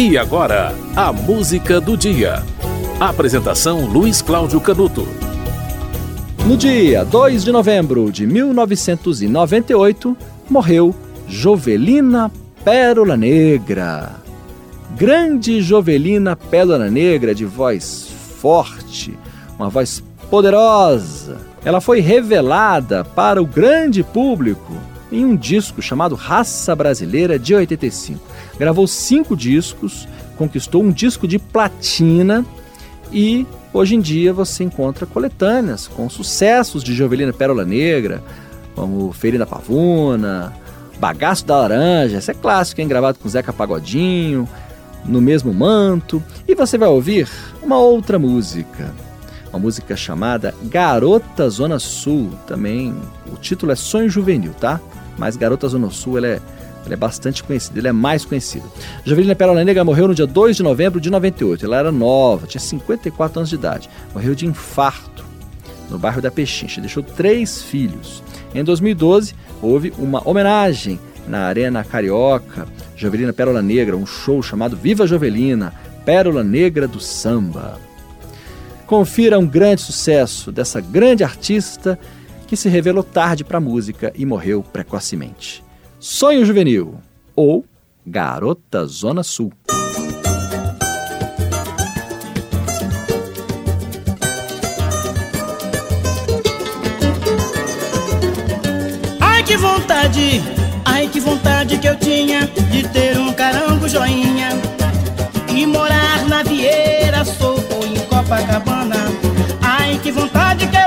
E agora, a música do dia. Apresentação Luiz Cláudio Canuto. No dia 2 de novembro de 1998, morreu Jovelina Pérola Negra. Grande Jovelina Pérola Negra, de voz forte, uma voz poderosa. Ela foi revelada para o grande público em um disco chamado Raça Brasileira de 85. Gravou cinco discos, conquistou um disco de platina e hoje em dia você encontra coletâneas com sucessos de Jovelina Pérola Negra, como Feira da Pavuna, Bagaço da Laranja, esse é clássico, hein? gravado com Zeca Pagodinho, no mesmo manto. E você vai ouvir uma outra música, uma música chamada Garota Zona Sul, também o título é Sonho Juvenil, tá? Mas Garota Zona Sul ela é, é bastante conhecida, ela é mais conhecida. Jovelina Pérola Negra morreu no dia 2 de novembro de 98, ela era nova, tinha 54 anos de idade, morreu de infarto no bairro da Pechincha, deixou três filhos. Em 2012, houve uma homenagem na Arena Carioca, Jovelina Pérola Negra, um show chamado Viva Jovelina, Pérola Negra do Samba. Confira um grande sucesso dessa grande artista que se revelou tarde para a música e morreu precocemente. Sonho Juvenil ou Garota Zona Sul. que vontade, ai que vontade que eu tinha de ter um carango joinha e morar na Vieira Soco em Copacabana. Ai que vontade que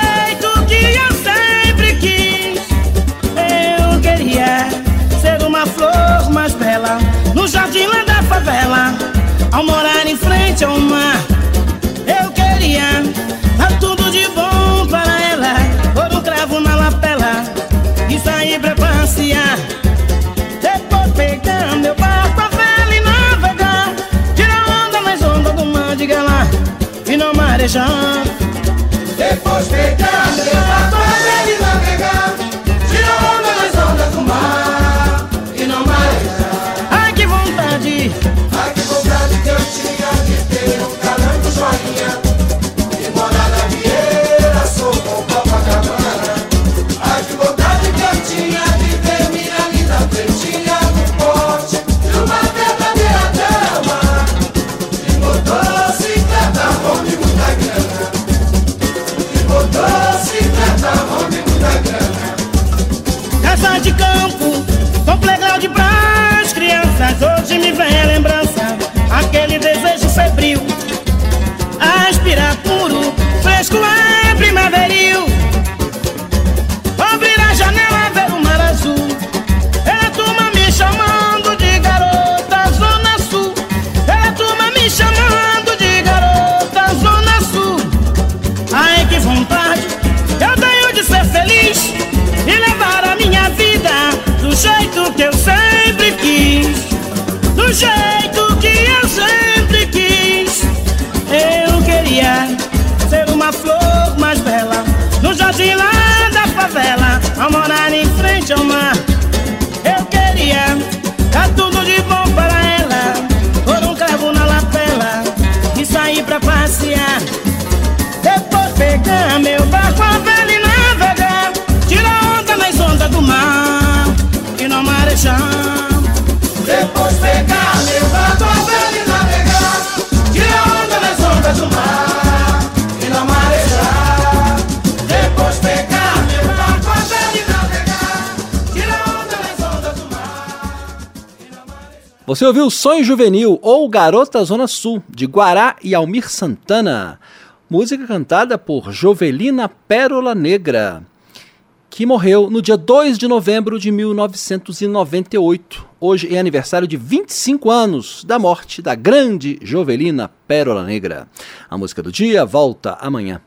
jeito que eu sempre quis. Eu queria ser uma flor mais bela no jardim lá da favela, ao morar em frente ao mar. Eu queria dar tudo de bom para ela, pôr um cravo na lapela e sair pra passear. Depois pegar meu barco a e navegar, tirar onda do mar de galar e não marejar. Irapuru, fresco é primaveril. beija. Depois pegar, levanta a pele navegar. Tira a onda nas ondas do mar e não marejar. Depois pegar, levanta a pele navegar. Tira a onda nas ondas do mar e na marejar. Você ouviu o Sonho Juvenil ou Garota Zona Sul, de Guará e Almir Santana. Música cantada por Jovelina Pérola Negra que morreu no dia 2 de novembro de 1998. Hoje é aniversário de 25 anos da morte da grande Jovelina Pérola Negra. A música do dia volta amanhã.